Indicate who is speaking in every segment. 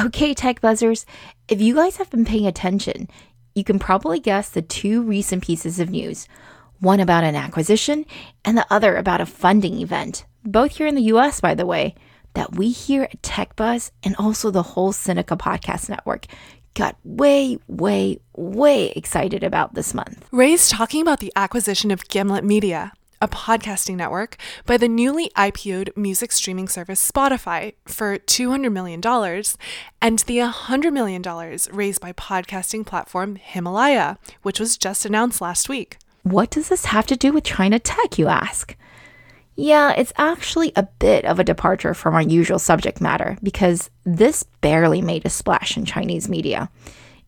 Speaker 1: Okay, tech buzzers, if you guys have been paying attention, you can probably guess the two recent pieces of news. One about an acquisition and the other about a funding event, both here in the US, by the way, that we here at Tech Buzz and also the whole Sinica Podcast Network got way, way, way excited about this month.
Speaker 2: Ray's talking about the acquisition of Gimlet Media, a podcasting network, by the newly IPO'd music streaming service Spotify for $200 million and the $100 million raised by podcasting platform Himalaya, which was just announced last week.
Speaker 1: What does this have to do with China tech, you ask? Yeah, it's actually a bit of a departure from our usual subject matter because this barely made a splash in Chinese media.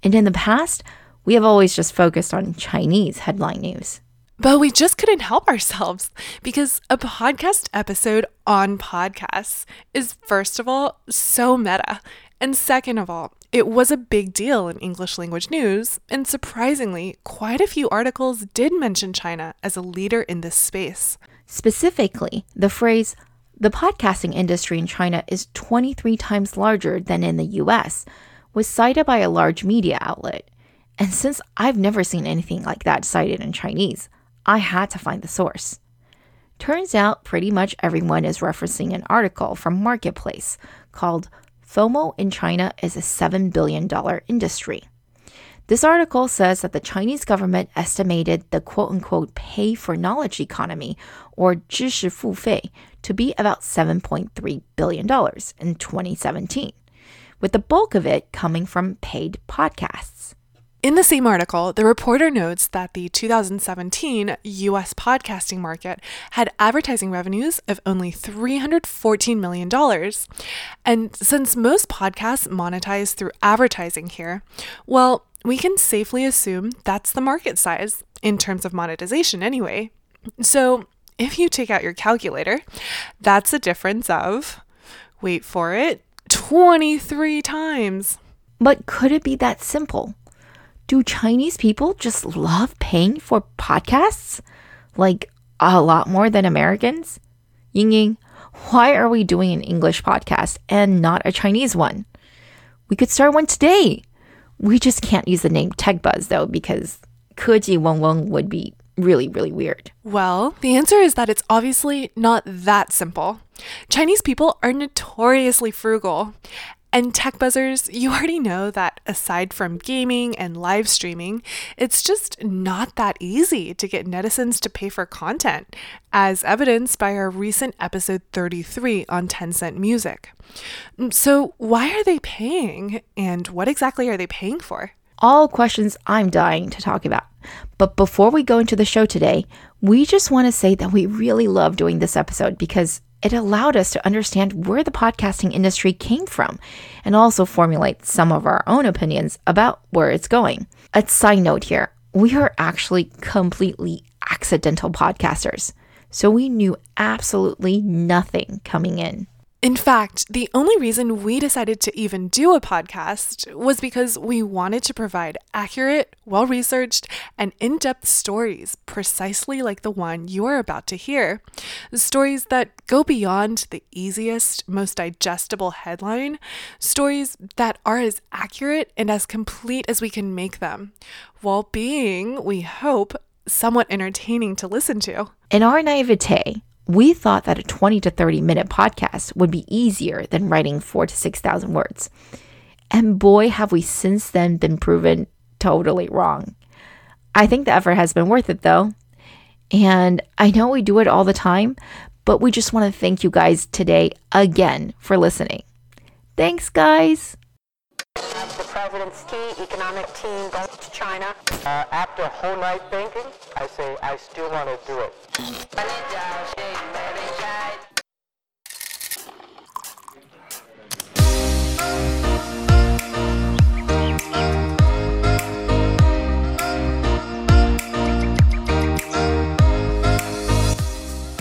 Speaker 1: And in the past, we have always just focused on Chinese headline news.
Speaker 2: But we just couldn't help ourselves because a podcast episode on podcasts is, first of all, so meta. And second of all, it was a big deal in English language news. And surprisingly, quite a few articles did mention China as a leader in this space.
Speaker 1: Specifically, the phrase, the podcasting industry in China is 23 times larger than in the US, was cited by a large media outlet. And since I've never seen anything like that cited in Chinese, I had to find the source. Turns out pretty much everyone is referencing an article from Marketplace called FOMO in China is a $7 billion industry. This article says that the Chinese government estimated the quote unquote pay for knowledge economy, or 知识付费, to be about $7.3 billion in 2017, with the bulk of it coming from paid podcasts.
Speaker 2: In the same article, the reporter notes that the 2017 US podcasting market had advertising revenues of only $314 million. And since most podcasts monetize through advertising here, well, we can safely assume that's the market size in terms of monetization anyway. So if you take out your calculator, that's a difference of, wait for it, 23 times.
Speaker 1: But could it be that simple? do Chinese people just love paying for podcasts? Like a lot more than Americans? Ying Ying, why are we doing an English podcast and not a Chinese one? We could start one today. We just can't use the name TechBuzz though, because Keji Wong Wong would be really, really weird?
Speaker 2: Well, the answer is that it's obviously not that simple. Chinese people are notoriously frugal, and tech buzzers, you already know that aside from gaming and live streaming, it's just not that easy to get netizens to pay for content, as evidenced by our recent episode 33 on Tencent Music. Mm, so, why are they paying, and what exactly are they paying for?
Speaker 1: All questions I'm dying to talk about. But before we go into the show today, we just want to say that we really love doing this episode because it allowed us to understand where the podcasting industry came from and also formulate some of our own opinions about where it's going. A side note here we are actually completely accidental podcasters, so we knew absolutely nothing coming in.
Speaker 2: In fact, the only reason we decided to even do a podcast was because we wanted to provide accurate, well researched, and in depth stories precisely like the one you are about to hear. Stories that go beyond the easiest, most digestible headline, stories that are as accurate and as complete as we can make them, while being, we hope, somewhat entertaining to listen to.
Speaker 1: In our naivete, we thought that a 20 to 30 minute podcast would be easier than writing four to 6,000 words. And boy, have we since then been proven totally wrong. I think the effort has been worth it though. And I know we do it all the time, but we just want to thank you guys today again for listening. Thanks, guys.
Speaker 3: The president's key economic team goes to China. Uh, after whole night thinking, I say I still want to do it.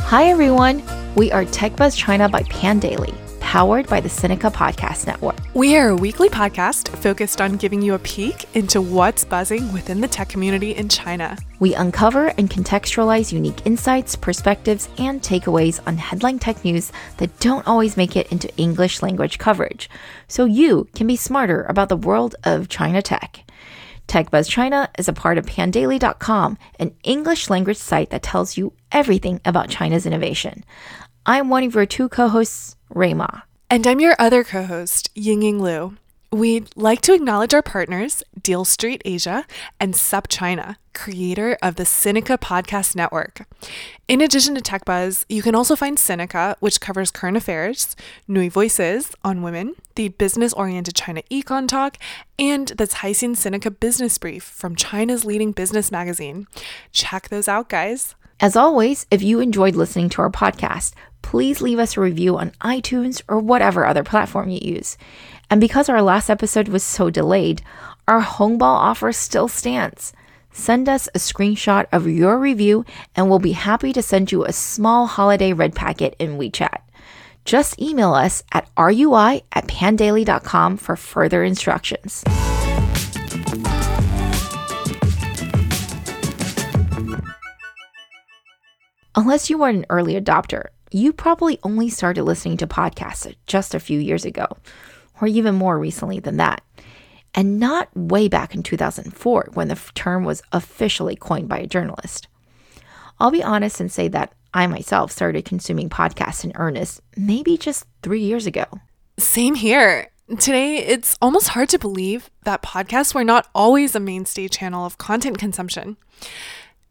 Speaker 1: Hi everyone, we are TechBuzz China by Pandaily powered by the Sinica Podcast Network.
Speaker 2: We are a weekly podcast focused on giving you a peek into what's buzzing within the tech community in China.
Speaker 1: We uncover and contextualize unique insights, perspectives, and takeaways on headline tech news that don't always make it into English language coverage, so you can be smarter about the world of China tech. TechBuzz China is a part of pandaily.com, an English language site that tells you everything about China's innovation. I'm one of your two co-hosts, Rui Ma.
Speaker 2: And I'm your other co host, Yingying Liu. We'd like to acknowledge our partners, Deal Street Asia and SupChina, creator of the Sinica Podcast Network. In addition to TechBuzz, you can also find Sinica, which covers current affairs, NüVoices on women, the business-oriented China Econ Talk, and the Caixin Sinica Business Brief from China's leading business magazine. Check those out, guys.
Speaker 1: As always, if you enjoyed listening to our podcast, please leave us a review on iTunes or whatever other platform you use. And because our last episode was so delayed, our Hongbao offer still stands. Send us a screenshot of your review and we'll be happy to send you a small holiday red packet in WeChat. Just email us at rui at pandaily.com for further instructions. Unless you are an early adopter, you probably only started listening to podcasts just a few years ago, or even more recently than that. And not way back in 2004 when the term was officially coined by a journalist. I'll be honest and say that I myself started consuming podcasts in earnest maybe just three years ago.
Speaker 2: Same here. Today, it's almost hard to believe that podcasts were not always a mainstay channel of content consumption.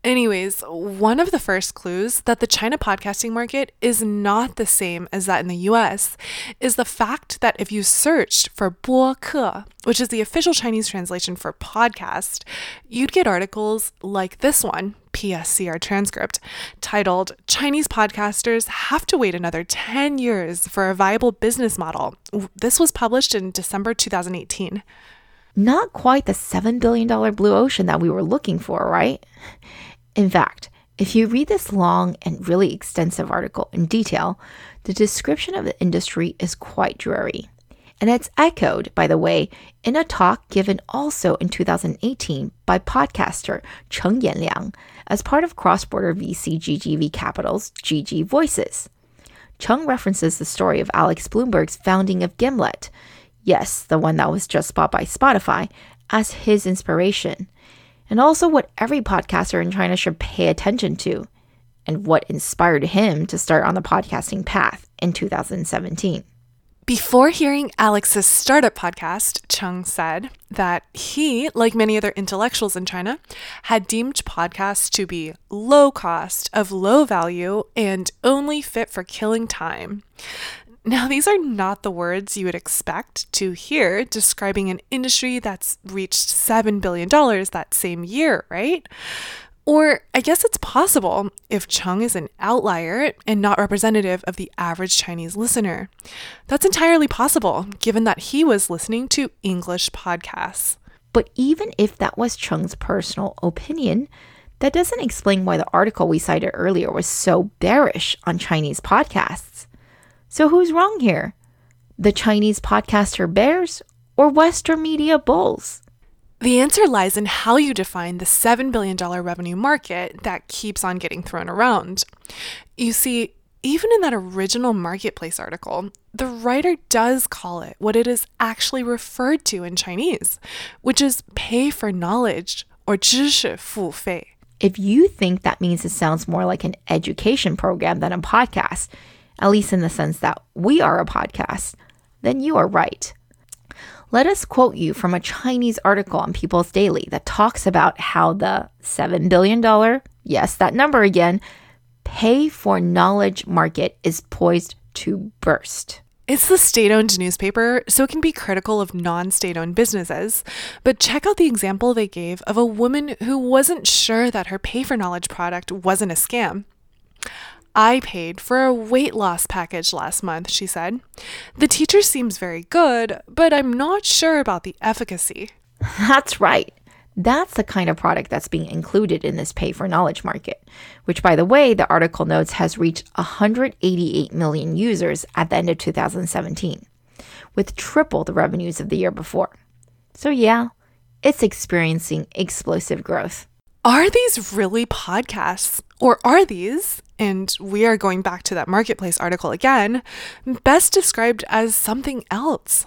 Speaker 2: Anyways, one of the first clues that the China podcasting market is not the same as that in the US is the fact that if you searched for 播客, which is the official Chinese translation for podcast, you'd get articles like this one, PSCR transcript, titled Chinese podcasters have to wait another 10 years for a viable business model. This was published in December 2018.
Speaker 1: Not quite the $7 billion blue ocean that we were looking for, right? In fact, if you read this long and really extensive article in detail, the description of the industry is quite dreary. And it's echoed, by the way, in a talk given also in 2018 by podcaster Cheng Yanliang as part of cross border VC GGV Capital's GG Voices. Cheng references the story of Alex Blumberg's founding of Gimlet, yes, the one that was just bought by Spotify, as his inspiration and also what every podcaster in China should pay attention to, and what inspired him to start on the podcasting path in 2017.
Speaker 2: Before hearing Alex's startup podcast, Cheng said that he, like many other intellectuals in China, had deemed podcasts to be low cost, of low value, and only fit for killing time. Now, these are not the words you would expect to hear describing an industry that's reached $7 billion that same year, right? Or I guess it's possible if Cheng is an outlier and not representative of the average Chinese listener. That's entirely possible, given that he was listening to English podcasts.
Speaker 1: But even if that was Cheng's personal opinion, that doesn't explain why the article we cited earlier was so bearish on Chinese podcasts. So who's wrong here? The Chinese podcaster bears or Western media bulls?
Speaker 2: The answer lies in how you define the $7 billion revenue market that keeps on getting thrown around. You see, even in that original marketplace article, the writer does call it what it is actually referred to in Chinese, which is pay for knowledge or 知识付费.
Speaker 1: If you think that means it sounds more like an education program than a podcast, at least in the sense that we are a podcast, then you are right. Let us quote you from a Chinese article on People's Daily that talks about how the $7 billion, yes, that number again, pay for knowledge market is poised to burst.
Speaker 2: It's the state owned newspaper, so it can be critical of non state owned businesses. But check out the example they gave of a woman who wasn't sure that her pay for knowledge product wasn't a scam. I paid for a weight loss package last month, she said. The teacher seems very good, but I'm not sure about the efficacy.
Speaker 1: That's right. That's the kind of product that's being included in this pay for knowledge market, which, by the way, the article notes has reached 188 million users at the end of 2017, with triple the revenues of the year before. So, yeah, it's experiencing explosive growth.
Speaker 2: Are these really podcasts? Or are these, and we are going back to that marketplace article again, best described as something else?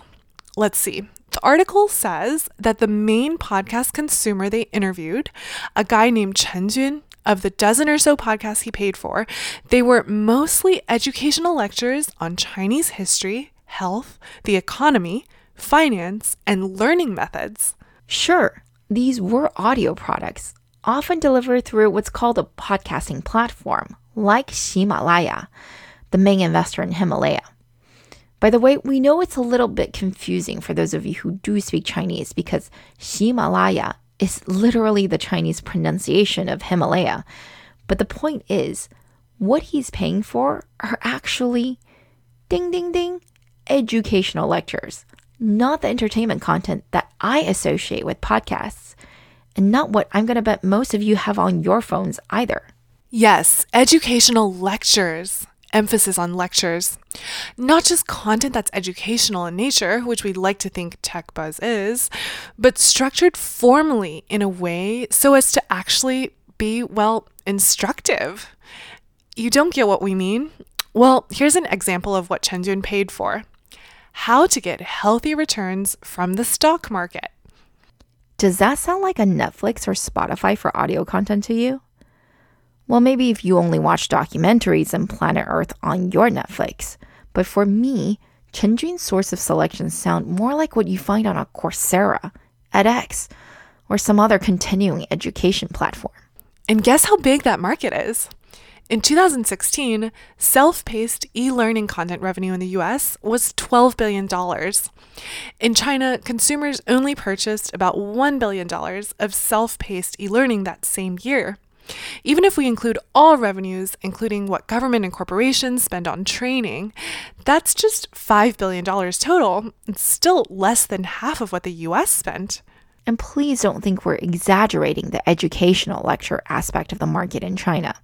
Speaker 2: Let's see. The article says that the main podcast consumer they interviewed, a guy named Chen Jun, of the dozen or so podcasts he paid for, they were mostly educational lectures on Chinese history, health, the economy, finance, and learning methods.
Speaker 1: Sure, these were audio products, often delivered through what's called a podcasting platform, like Ximalaya, the main investor in Himalaya. By the way, we know it's a little bit confusing for those of you who do speak Chinese because Ximalaya is literally the Chinese pronunciation of Himalaya. But the point is, what he's paying for are actually ding ding ding educational lectures, not the entertainment content that I associate with podcasts, and not what I'm going to bet most of you have on your phones either.
Speaker 2: Yes, educational lectures emphasis on lectures. Not just content that's educational in nature, which we like to think Tech Buzz is, but structured formally in a way so as to actually be, well, instructive. You don't get what we mean? Well, here's an example of what Chen Jun paid for how to get healthy returns from the stock market.
Speaker 1: Does that sound like a Netflix or Spotify for audio content to you? Well, maybe if you only watch documentaries and Planet Earth on your Netflix. But for me, Chenjun's source of selections sound more like what you find on a Coursera, edX, or some other continuing education platform.
Speaker 2: And guess how big that market is? In 2016, self paced e learning content revenue in the US was $12 billion. In China, consumers only purchased about $1 billion of self paced e learning that same year. Even if we include all revenues, including what government and corporations spend on training, that's just $5 billion total. It's still less than half of what the US spent.
Speaker 1: And please don't think we're exaggerating the educational lecture aspect of the market in China.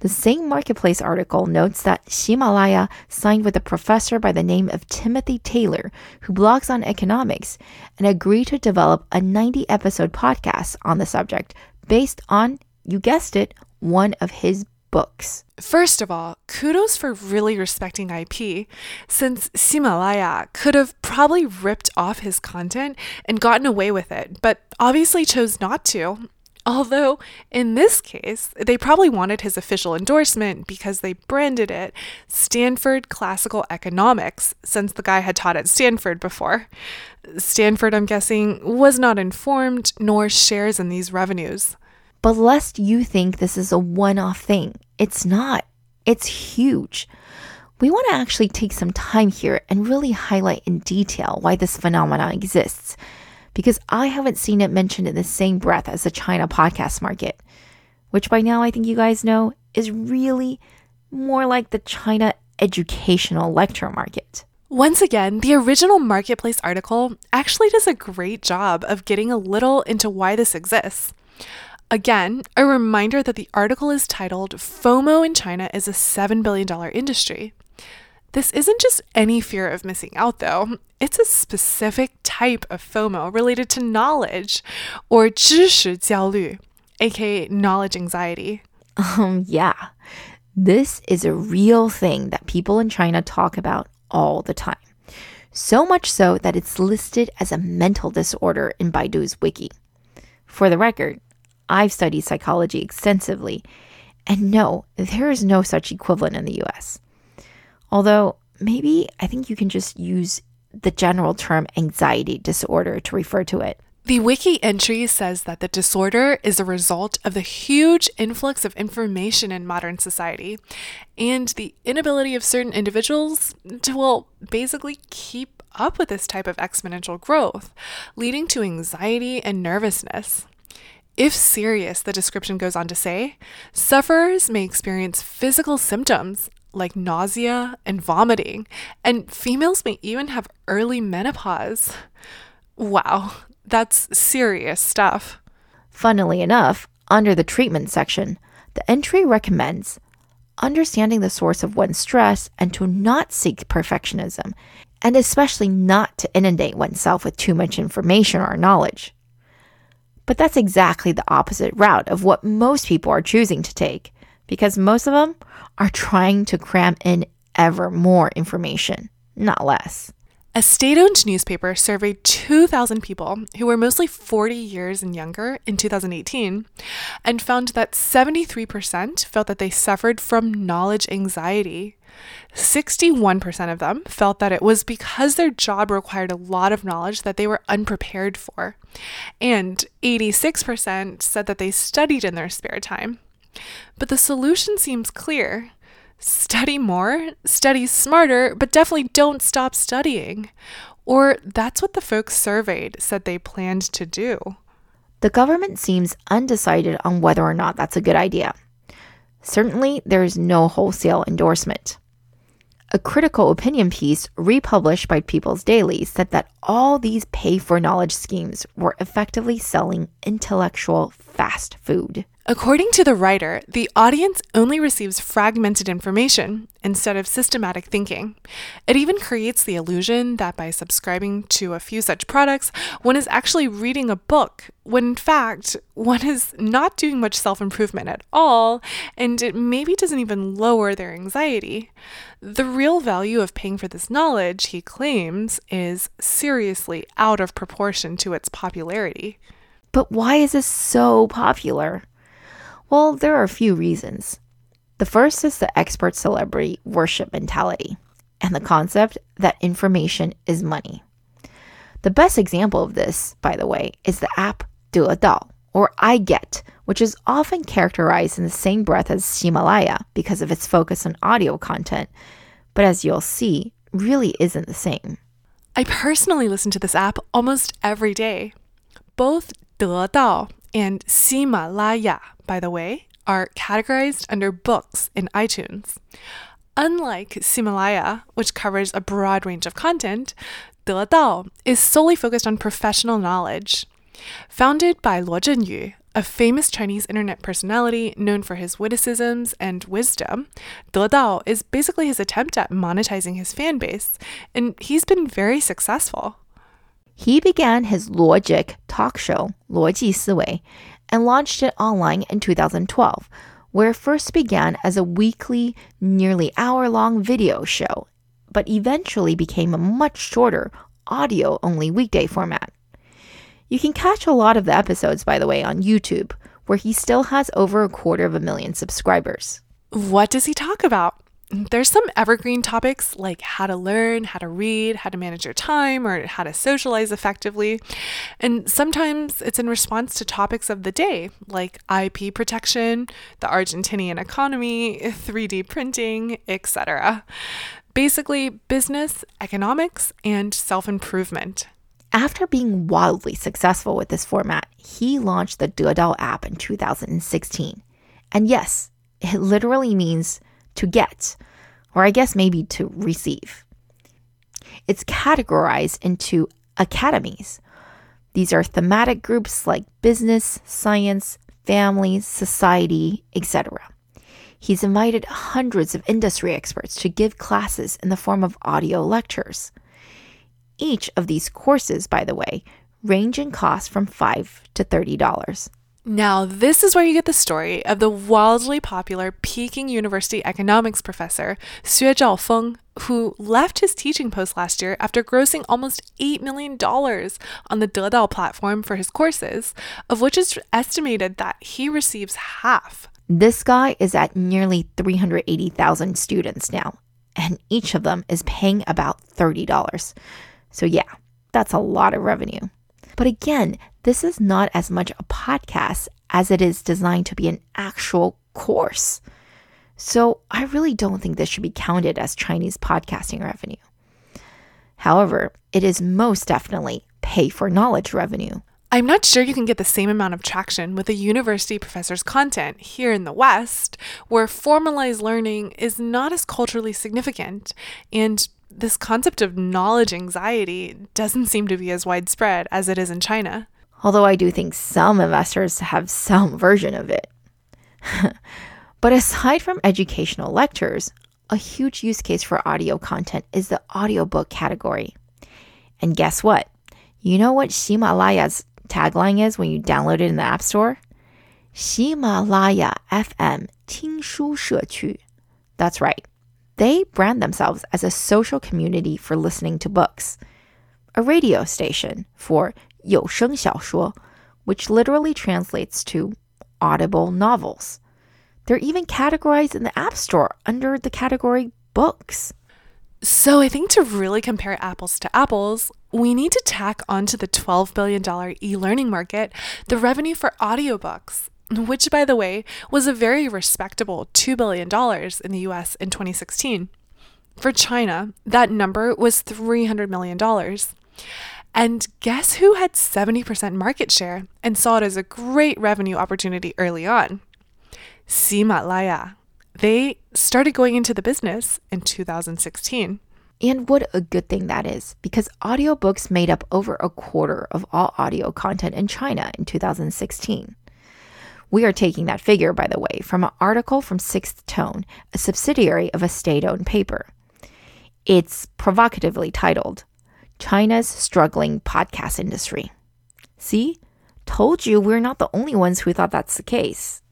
Speaker 1: The same marketplace article notes that Himalaya signed with a professor by the name of Timothy Taylor, who blogs on economics, and agreed to develop a 90 episode podcast on the subject based on you guessed it, one of his books.
Speaker 2: First of all, kudos for really respecting IP, since Himalaya could have probably ripped off his content and gotten away with it, but obviously chose not to. Although, in this case, they probably wanted his official endorsement because they branded it Stanford Classical Economics, since the guy had taught at Stanford before. Stanford, I'm guessing, was not informed nor shares in these revenues.
Speaker 1: But lest you think this is a one off thing, it's not. It's huge. We want to actually take some time here and really highlight in detail why this phenomenon exists, because I haven't seen it mentioned in the same breath as the China podcast market, which by now I think you guys know is really more like the China educational lecture market.
Speaker 2: Once again, the original Marketplace article actually does a great job of getting a little into why this exists. Again, a reminder that the article is titled FOMO in China is a $7 billion industry. This isn't just any fear of missing out, though. It's a specific type of FOMO related to knowledge, or 知识焦虑, aka knowledge anxiety.
Speaker 1: Um, yeah. This is a real thing that people in China talk about all the time. So much so that it's listed as a mental disorder in Baidu's wiki. For the record, I've studied psychology extensively, and no, there is no such equivalent in the US. Although, maybe I think you can just use the general term anxiety disorder to refer to it.
Speaker 2: The wiki entry says that the disorder is a result of the huge influx of information in modern society and the inability of certain individuals to, well, basically keep up with this type of exponential growth, leading to anxiety and nervousness. If serious, the description goes on to say, sufferers may experience physical symptoms like nausea and vomiting, and females may even have early menopause. Wow, that's serious stuff.
Speaker 1: Funnily enough, under the treatment section, the entry recommends understanding the source of one's stress and to not seek perfectionism, and especially not to inundate oneself with too much information or knowledge. But that's exactly the opposite route of what most people are choosing to take, because most of them are trying to cram in ever more information, not less.
Speaker 2: A state owned newspaper surveyed 2,000 people who were mostly 40 years and younger in 2018 and found that 73% felt that they suffered from knowledge anxiety. 61% of them felt that it was because their job required a lot of knowledge that they were unprepared for. And 86% said that they studied in their spare time. But the solution seems clear study more, study smarter, but definitely don't stop studying. Or that's what the folks surveyed said they planned to do.
Speaker 1: The government seems undecided on whether or not that's a good idea. Certainly, there is no wholesale endorsement. A critical opinion piece republished by People's Daily said that all these pay for knowledge schemes were effectively selling intellectual fast food.
Speaker 2: According to the writer, the audience only receives fragmented information instead of systematic thinking. It even creates the illusion that by subscribing to a few such products, one is actually reading a book, when in fact, one is not doing much self improvement at all, and it maybe doesn't even lower their anxiety. The real value of paying for this knowledge, he claims, is seriously out of proportion to its popularity.
Speaker 1: But why is this so popular? Well, there are a few reasons. The first is the expert celebrity worship mentality and the concept that information is money. The best example of this, by the way, is the app Dedao or I Get, which is often characterized in the same breath as Himalaya because of its focus on audio content, but as you'll see, really isn't the same.
Speaker 2: I personally listen to this app almost every day. Both Dedao and Himalaya by the way, are categorized under books in iTunes. Unlike Himalaya, which covers a broad range of content, Dedao is solely focused on professional knowledge. Founded by Luo Zhenyu, a famous Chinese internet personality known for his witticisms and wisdom, Dedao is basically his attempt at monetizing his fan base, and he's been very successful
Speaker 1: He began his logic talk show, 逻辑思维, and launched it online in 2012, where it first began as a weekly, nearly hour long video show, but eventually became a much shorter, audio only weekday format. You can catch a lot of the episodes, by the way, on YouTube, where he still has over a quarter of a million subscribers.
Speaker 2: What does he talk about? There's some evergreen topics like how to learn, how to read, how to manage your time, or how to socialize effectively. And sometimes it's in response to topics of the day like IP protection, the Argentinian economy, 3D printing, etc. Basically, business, economics, and self improvement.
Speaker 1: After being wildly successful with this format, he launched the Dedao app in 2016. And yes, it literally means to get, or I guess maybe to receive. It's categorized into academies. These are thematic groups like business, science, family, society, etc. He's invited hundreds of industry experts to give classes in the form of audio lectures. Each of these courses, by the way, range in cost from 5 to $30.
Speaker 2: Now, this is where you get the story of the wildly popular Peking University economics professor, Xue Zhaofeng, who left his teaching post last year after grossing almost $8 million on the Dedao platform for his courses, of which it's estimated that he receives half.
Speaker 1: This guy is at nearly 380,000 students now, and each of them is paying about $30. So, yeah, that's a lot of revenue. But again, this is not as much a podcast as it is designed to be an actual course. So I really don't think this should be counted as Chinese podcasting revenue. However, it is most definitely pay for knowledge revenue.
Speaker 2: I'm not sure you can get the same amount of traction with a university professor's content here in the West, where formalized learning is not as culturally significant and this concept of knowledge anxiety doesn't seem to be as widespread as it is in China
Speaker 1: although I do think some investors have some version of it. but aside from educational lectures, a huge use case for audio content is the audiobook category. And guess what? You know what Ximalaya's tagline is when you download it in the App Store? Ximalaya FM 听书社区. That's right. They brand themselves as a social community for listening to books, a radio station for 有声小说, which literally translates to audible novels. They're even categorized in the App Store under the category books.
Speaker 2: So I think to really compare apples to apples, we need to tack onto the $12 billion e learning market the revenue for audiobooks, which, by the way, was a very respectable $2 billion in the US in 2016. For China, that number was $300 million. And guess who had 70% market share and saw it as a great revenue opportunity early on? Himalaya. They started going into the business in 2016.
Speaker 1: And what a good thing that is, because audiobooks made up over a quarter of all audio content in China in 2016. We are taking that figure, by the way, from an article from Sixth Tone, a subsidiary of a state owned paper. It's provocatively titled China's struggling podcast industry. See? Told you we're not the only ones who thought that's the case.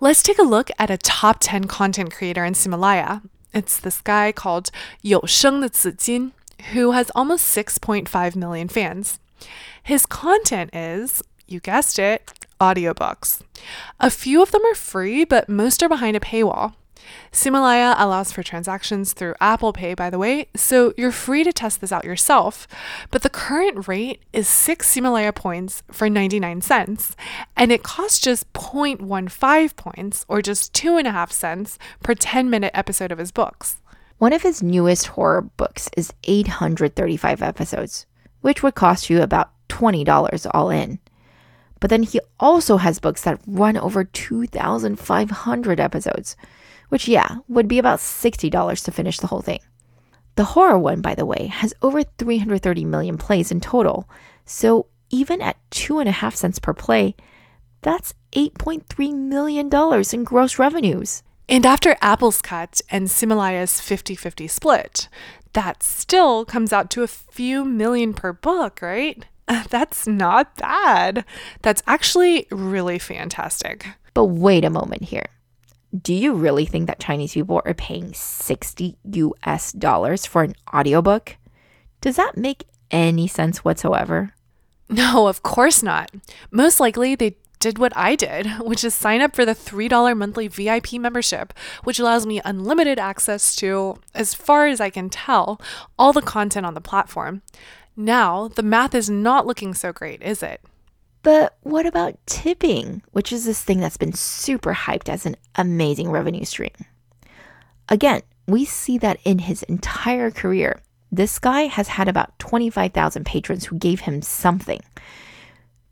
Speaker 2: Let's take a look at a top 10 content creator in Himalaya. It's this guy called Yo Sheng Zijin, who has almost 6.5 million fans. His content is, you guessed it, audiobooks. A few of them are free, but most are behind a paywall. Himalaya allows for transactions through Apple Pay, by the way, so you're free to test this out yourself. But the current rate is 6 Himalaya points for 99 cents, and it costs just 0.15 points, or just 2.5 cents, per 10 minute episode of his books.
Speaker 1: One of his newest horror books is 835 episodes, which would cost you about $20 all in. But then he also has books that run over 2,500 episodes, which, yeah, would be about $60 to finish the whole thing. The horror one, by the way, has over 330 million plays in total, so even at two and a half cents per play, that's $8.3 million in gross revenues.
Speaker 2: And after Apple's cut and Himalaya's 50 50 split, that still comes out to a few million per book, right? That's not bad. That's actually really fantastic.
Speaker 1: But wait a moment here. Do you really think that Chinese people are paying 60 US dollars for an audiobook? Does that make any sense whatsoever?
Speaker 2: No, of course not. Most likely they did what I did, which is sign up for the $3 monthly VIP membership, which allows me unlimited access to, as far as I can tell, all the content on the platform. Now, the math is not looking so great, is it?
Speaker 1: But what about tipping, which is this thing that's been super hyped as an amazing revenue stream? Again, we see that in his entire career, this guy has had about 25,000 patrons who gave him something.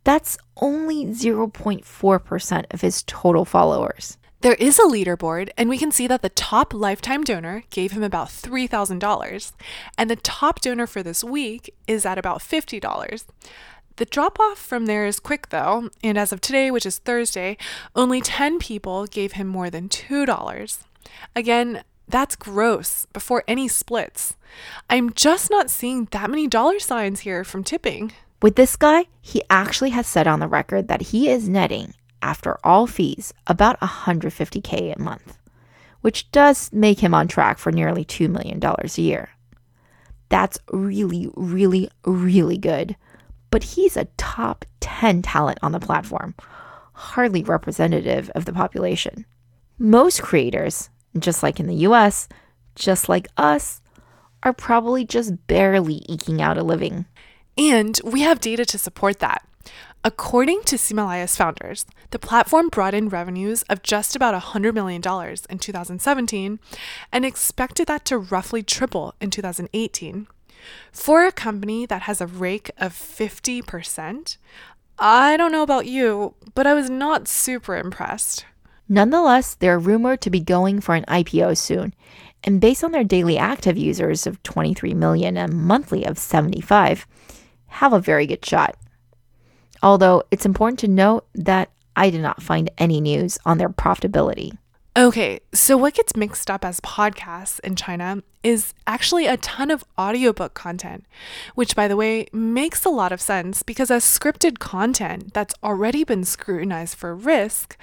Speaker 1: That's only 0.4% of his total followers.
Speaker 2: There is a leaderboard, and we can see that the top lifetime donor gave him about $3,000, and the top donor for this week is at about $50. The drop off from there is quick though, and as of today, which is Thursday, only 10 people gave him more than $2. Again, that's gross before any splits. I'm just not seeing that many dollar signs here from tipping.
Speaker 1: With this guy, he actually has said on the record that he is netting, after all fees, about 150K a month, which does make him on track for nearly $2 million a year. That's really, really, really good but he's a top 10 talent on the platform, hardly representative of the population. Most creators, just like in the US, just like us, are probably just barely eking out a living.
Speaker 2: And we have data to support that. According to Himalaya's founders, the platform brought in revenues of just about $100 million in 2017 and expected that to roughly triple in 2018. For a company that has a rake of 50%, I don't know about you, but I was not super impressed.
Speaker 1: Nonetheless, they're rumored to be going for an IPO soon, and based on their daily active users of 23 million and monthly of 75, have a very good shot. Although it's important to note that I did not find any news on their profitability.
Speaker 2: Okay, so what gets mixed up as podcasts in China is actually a ton of audiobook content, which, by the way, makes a lot of sense because as scripted content that's already been scrutinized for risk,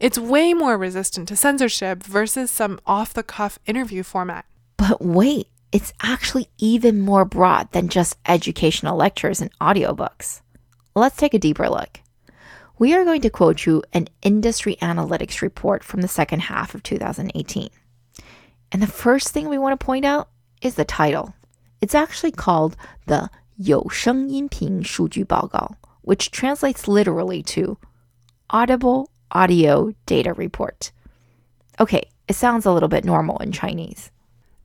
Speaker 2: it's way more resistant to censorship versus some off the cuff interview format.
Speaker 1: But wait, it's actually even more broad than just educational lectures and audiobooks. Let's take a deeper look we are going to quote you an industry analytics report from the second half of 2018. And the first thing we want to point out is the title. It's actually called the 有声音频数据报告, which translates literally to Audible Audio Data Report. Okay, it sounds a little bit normal in Chinese.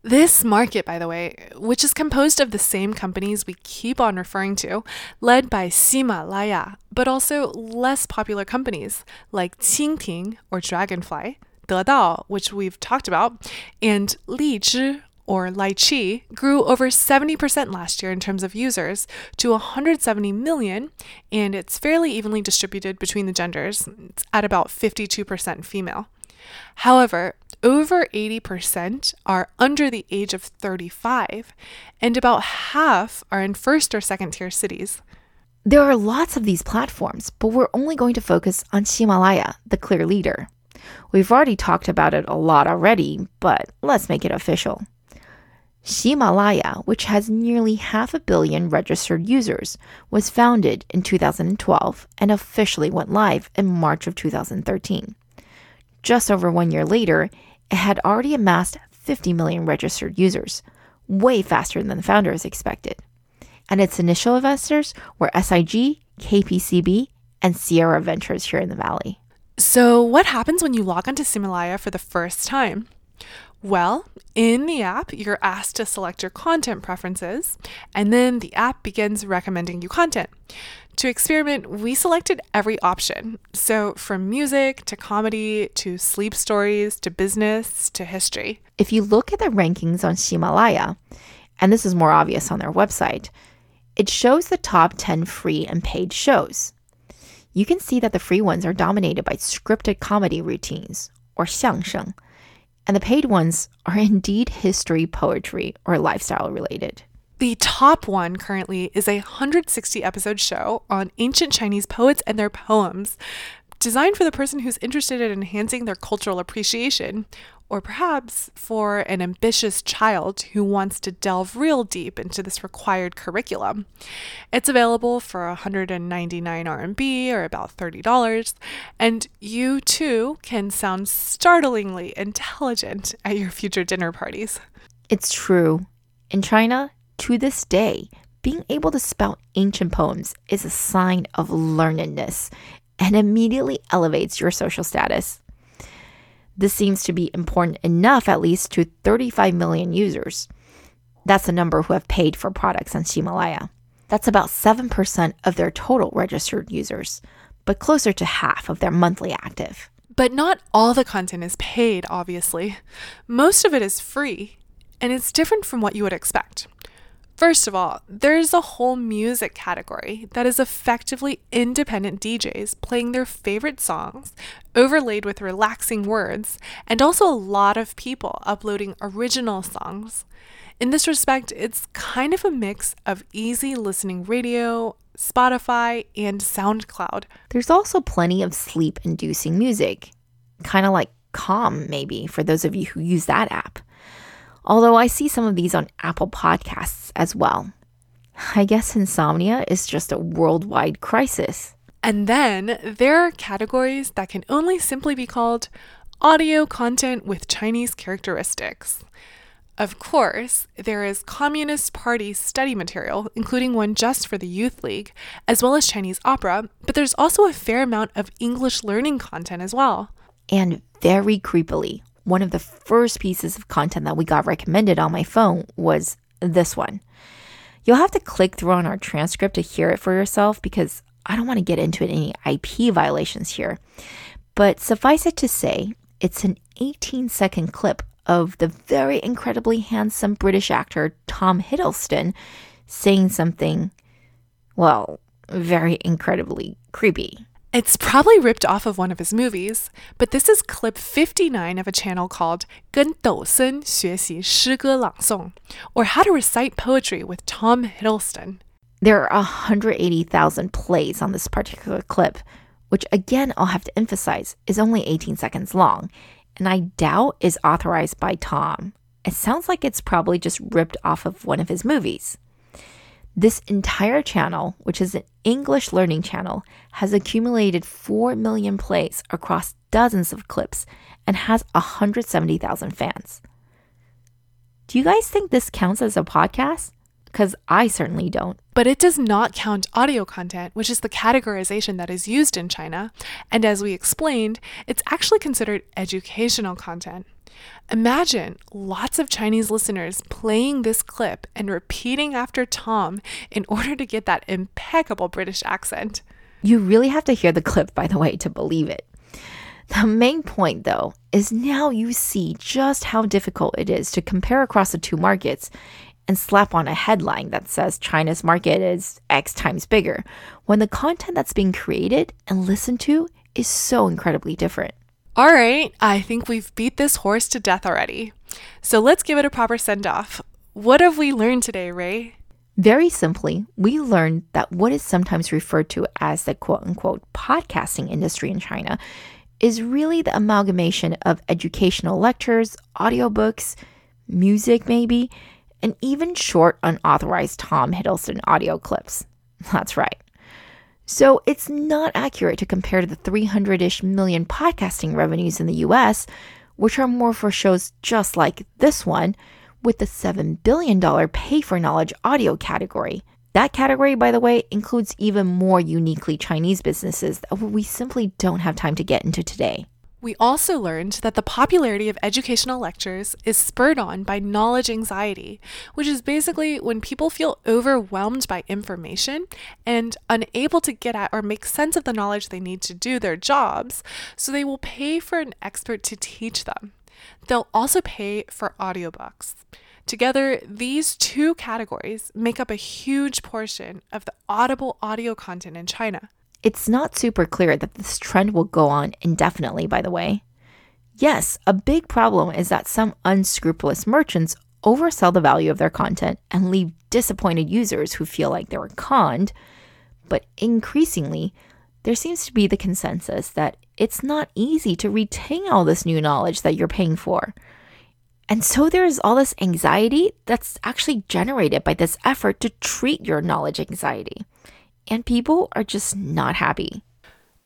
Speaker 2: This market, by the way, which is composed of the same companies we keep on referring to, led by Ximalaya, but also less popular companies like Qingting or Dragonfly, Dedao, which we've talked about, and Lizhi or Lychee grew over 70% last year in terms of users to 170 million, and it's fairly evenly distributed between the genders. It's at about 52% female. However, over 80% are under the age of 35, and about half are in first or second tier cities.
Speaker 1: There are lots of these platforms, but we're only going to focus on Ximalaya, the clear leader. We've already talked about it a lot already, but let's make it official. Ximalaya, which has nearly half a billion registered users, was founded in 2012 and officially went live in March of 2013. Just over one year later, it had already amassed 50 million registered users, way faster than the founders expected. And its initial investors were SIG, KPCB, and Sierra Ventures here in the Valley.
Speaker 2: So, what happens when you log onto Ximalaya for the first time? Well, in the app, you're asked to select your content preferences, and then the app begins recommending you content. To experiment, we selected every option. So, from music to comedy to sleep stories to business to history.
Speaker 1: If you look at the rankings on Ximalaya, and this is more obvious on their website, it shows the top 10 free and paid shows. You can see that the free ones are dominated by scripted comedy routines, or xiangsheng, and the paid ones are indeed history, poetry, or lifestyle related.
Speaker 2: The top one currently is a 160 episode show on ancient Chinese poets and their poems, designed for the person who's interested in enhancing their cultural appreciation, or perhaps for an ambitious child who wants to delve real deep into this required curriculum. It's available for 199 RMB or about $30, and you too can sound startlingly intelligent at your future dinner parties.
Speaker 1: It's true. In China, to this day, being able to spout ancient poems is a sign of learnedness and immediately elevates your social status. This seems to be important enough, at least, to 35 million users. That's the number who have paid for products on Ximalaya. That's about 7% of their total registered users, but closer to half of their monthly active.
Speaker 2: But not all the content is paid, obviously. Most of it is free, and it's different from what you would expect. First of all, there's a whole music category that is effectively independent DJs playing their favorite songs, overlaid with relaxing words, and also a lot of people uploading original songs. In this respect, it's kind of a mix of easy listening radio, Spotify, and SoundCloud.
Speaker 1: There's also plenty of sleep inducing music, kind of like Calm, maybe, for those of you who use that app although I see some of these on Apple Podcasts as well. I guess insomnia is just a worldwide crisis.
Speaker 2: And then there are categories that can only simply be called audio content with Chinese characteristics. Of course, there is Communist Party study material, including one just for the Youth League, as well as Chinese opera, but there's also a fair amount of English learning content as well.
Speaker 1: And very creepily, one of the first pieces of content that we got recommended on my phone was this one. You'll have to click through on our transcript to hear it for yourself because I don't want to get into any IP violations here. But suffice it to say, it's an 18 second clip of the very incredibly handsome British actor Tom Hiddleston saying something, well, very incredibly creepy.
Speaker 2: It's probably ripped off of one of his movies, but this is clip 59 of a channel called 跟斗森学习诗歌朗诵, or How to Recite Poetry with Tom Hiddleston.
Speaker 1: There are 180,000 plays on this particular clip, which again I'll have to emphasize is only 18 seconds long, and I doubt is authorized by Tom. It sounds like it's probably just ripped off of one of his movies. This entire channel, which is an English learning channel, has accumulated 4 million plays across dozens of clips and has 170,000 fans. Do you guys think this counts as a podcast? Because I certainly don't.
Speaker 2: But it does not count audio content, which is the categorization that is used in China. And as we explained, it's actually considered educational content. Imagine lots of Chinese listeners playing this clip and repeating after Tom in order to get that impeccable British accent.
Speaker 1: You really have to hear the clip, by the way, to believe it. The main point, though, is now you see just how difficult it is to compare across the two markets and slap on a headline that says China's market is X times bigger when the content that's being created and listened to is so incredibly different.
Speaker 2: All right, I think we've beat this horse to death already. So let's give it a proper send off. What have we learned today, Rui?
Speaker 1: Very simply, we learned that what is sometimes referred to as the quote unquote podcasting industry in China is really the amalgamation of educational lectures, audiobooks, music, maybe, and even short, unauthorized Tom Hiddleston audio clips. That's right. So it's not accurate to compare to the 300 ish million podcasting revenues in the US, which are more for shows just like this one, with the $7 billion pay for knowledge audio category. That category, by the way, includes even more uniquely Chinese businesses that we simply don't have time to get into today.
Speaker 2: We also learned that the popularity of educational lectures is spurred on by knowledge anxiety, which is basically when people feel overwhelmed by information and unable to get at or make sense of the knowledge they need to do their jobs, so they will pay for an expert to teach them. They'll also pay for audiobooks. Together, these two categories make up a huge portion of the audible audio content in China.
Speaker 1: It's not super clear that this trend will go on indefinitely, by the way. Yes, a big problem is that some unscrupulous merchants oversell the value of their content and leave disappointed users who feel like they were conned. But increasingly, there seems to be the consensus that it's not easy to retain all this new knowledge that you're paying for. And so there's all this anxiety that's actually generated by this effort to treat your knowledge anxiety and people are just not happy.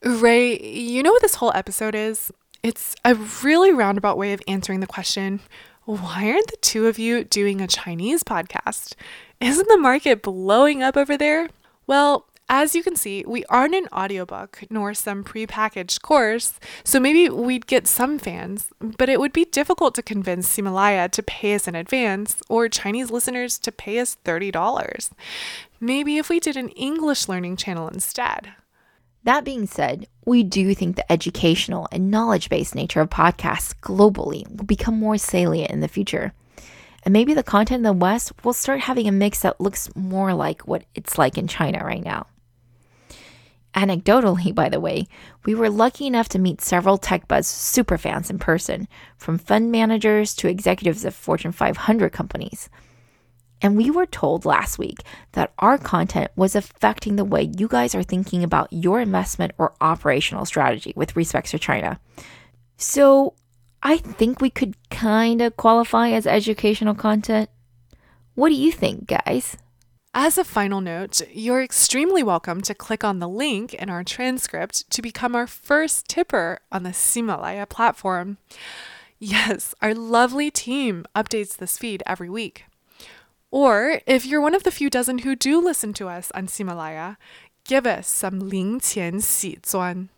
Speaker 2: Rui, you know what this whole episode is? It's a really roundabout way of answering the question why aren't the two of you doing a Chinese podcast? Isn't the market blowing up over there? Well, as you can see, we aren't an audiobook nor some prepackaged course, so maybe we'd get some fans, but it would be difficult to convince Ximalaya to pay us in advance or Chinese listeners to pay us $30. Maybe if we did an English learning channel instead.
Speaker 1: That being said, we do think the educational and knowledge based nature of podcasts globally will become more salient in the future. And maybe the content in the West will start having a mix that looks more like what it's like in China right now. Anecdotally, by the way, we were lucky enough to meet several TechBuzz superfans in person, from fund managers to executives of Fortune 500 companies. And we were told last week that our content was affecting the way you guys are thinking about your investment or operational strategy with respect to China. So I think we could kind of qualify as educational content. What do you think, guys?
Speaker 2: As a final note, you're extremely welcome to click on the link in our transcript to become our first tipper on the Ximalaya platform. Yes, our lovely team updates this feed every week. Or if you're one of the few dozen who do listen to us on Ximalaya, give us some Ling Qian Si Zuan.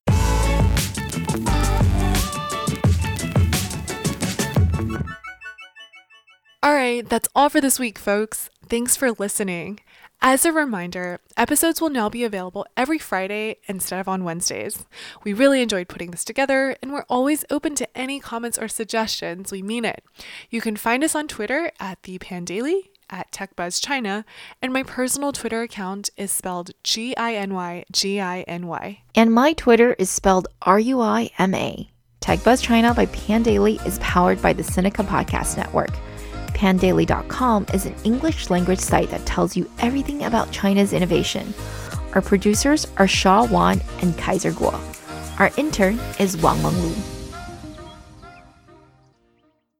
Speaker 2: All right, that's all for this week, folks. Thanks for listening. As a reminder, episodes will now be available every Friday instead of on Wednesdays. We really enjoyed putting this together, and we're always open to any comments or suggestions. We mean it. You can find us on Twitter at the Pandaily at TechBuzzChina, and my personal Twitter account is spelled G I N Y G I N Y.
Speaker 1: And my Twitter is spelled R U I M A. TechBuzz China by Pandaily is powered by the Sinica Podcast Network. Pandaily.com is an English language site that tells you everything about China's innovation. Our producers are Shaw Wan and Kaiser Kuo. Our intern is Wang Menglu.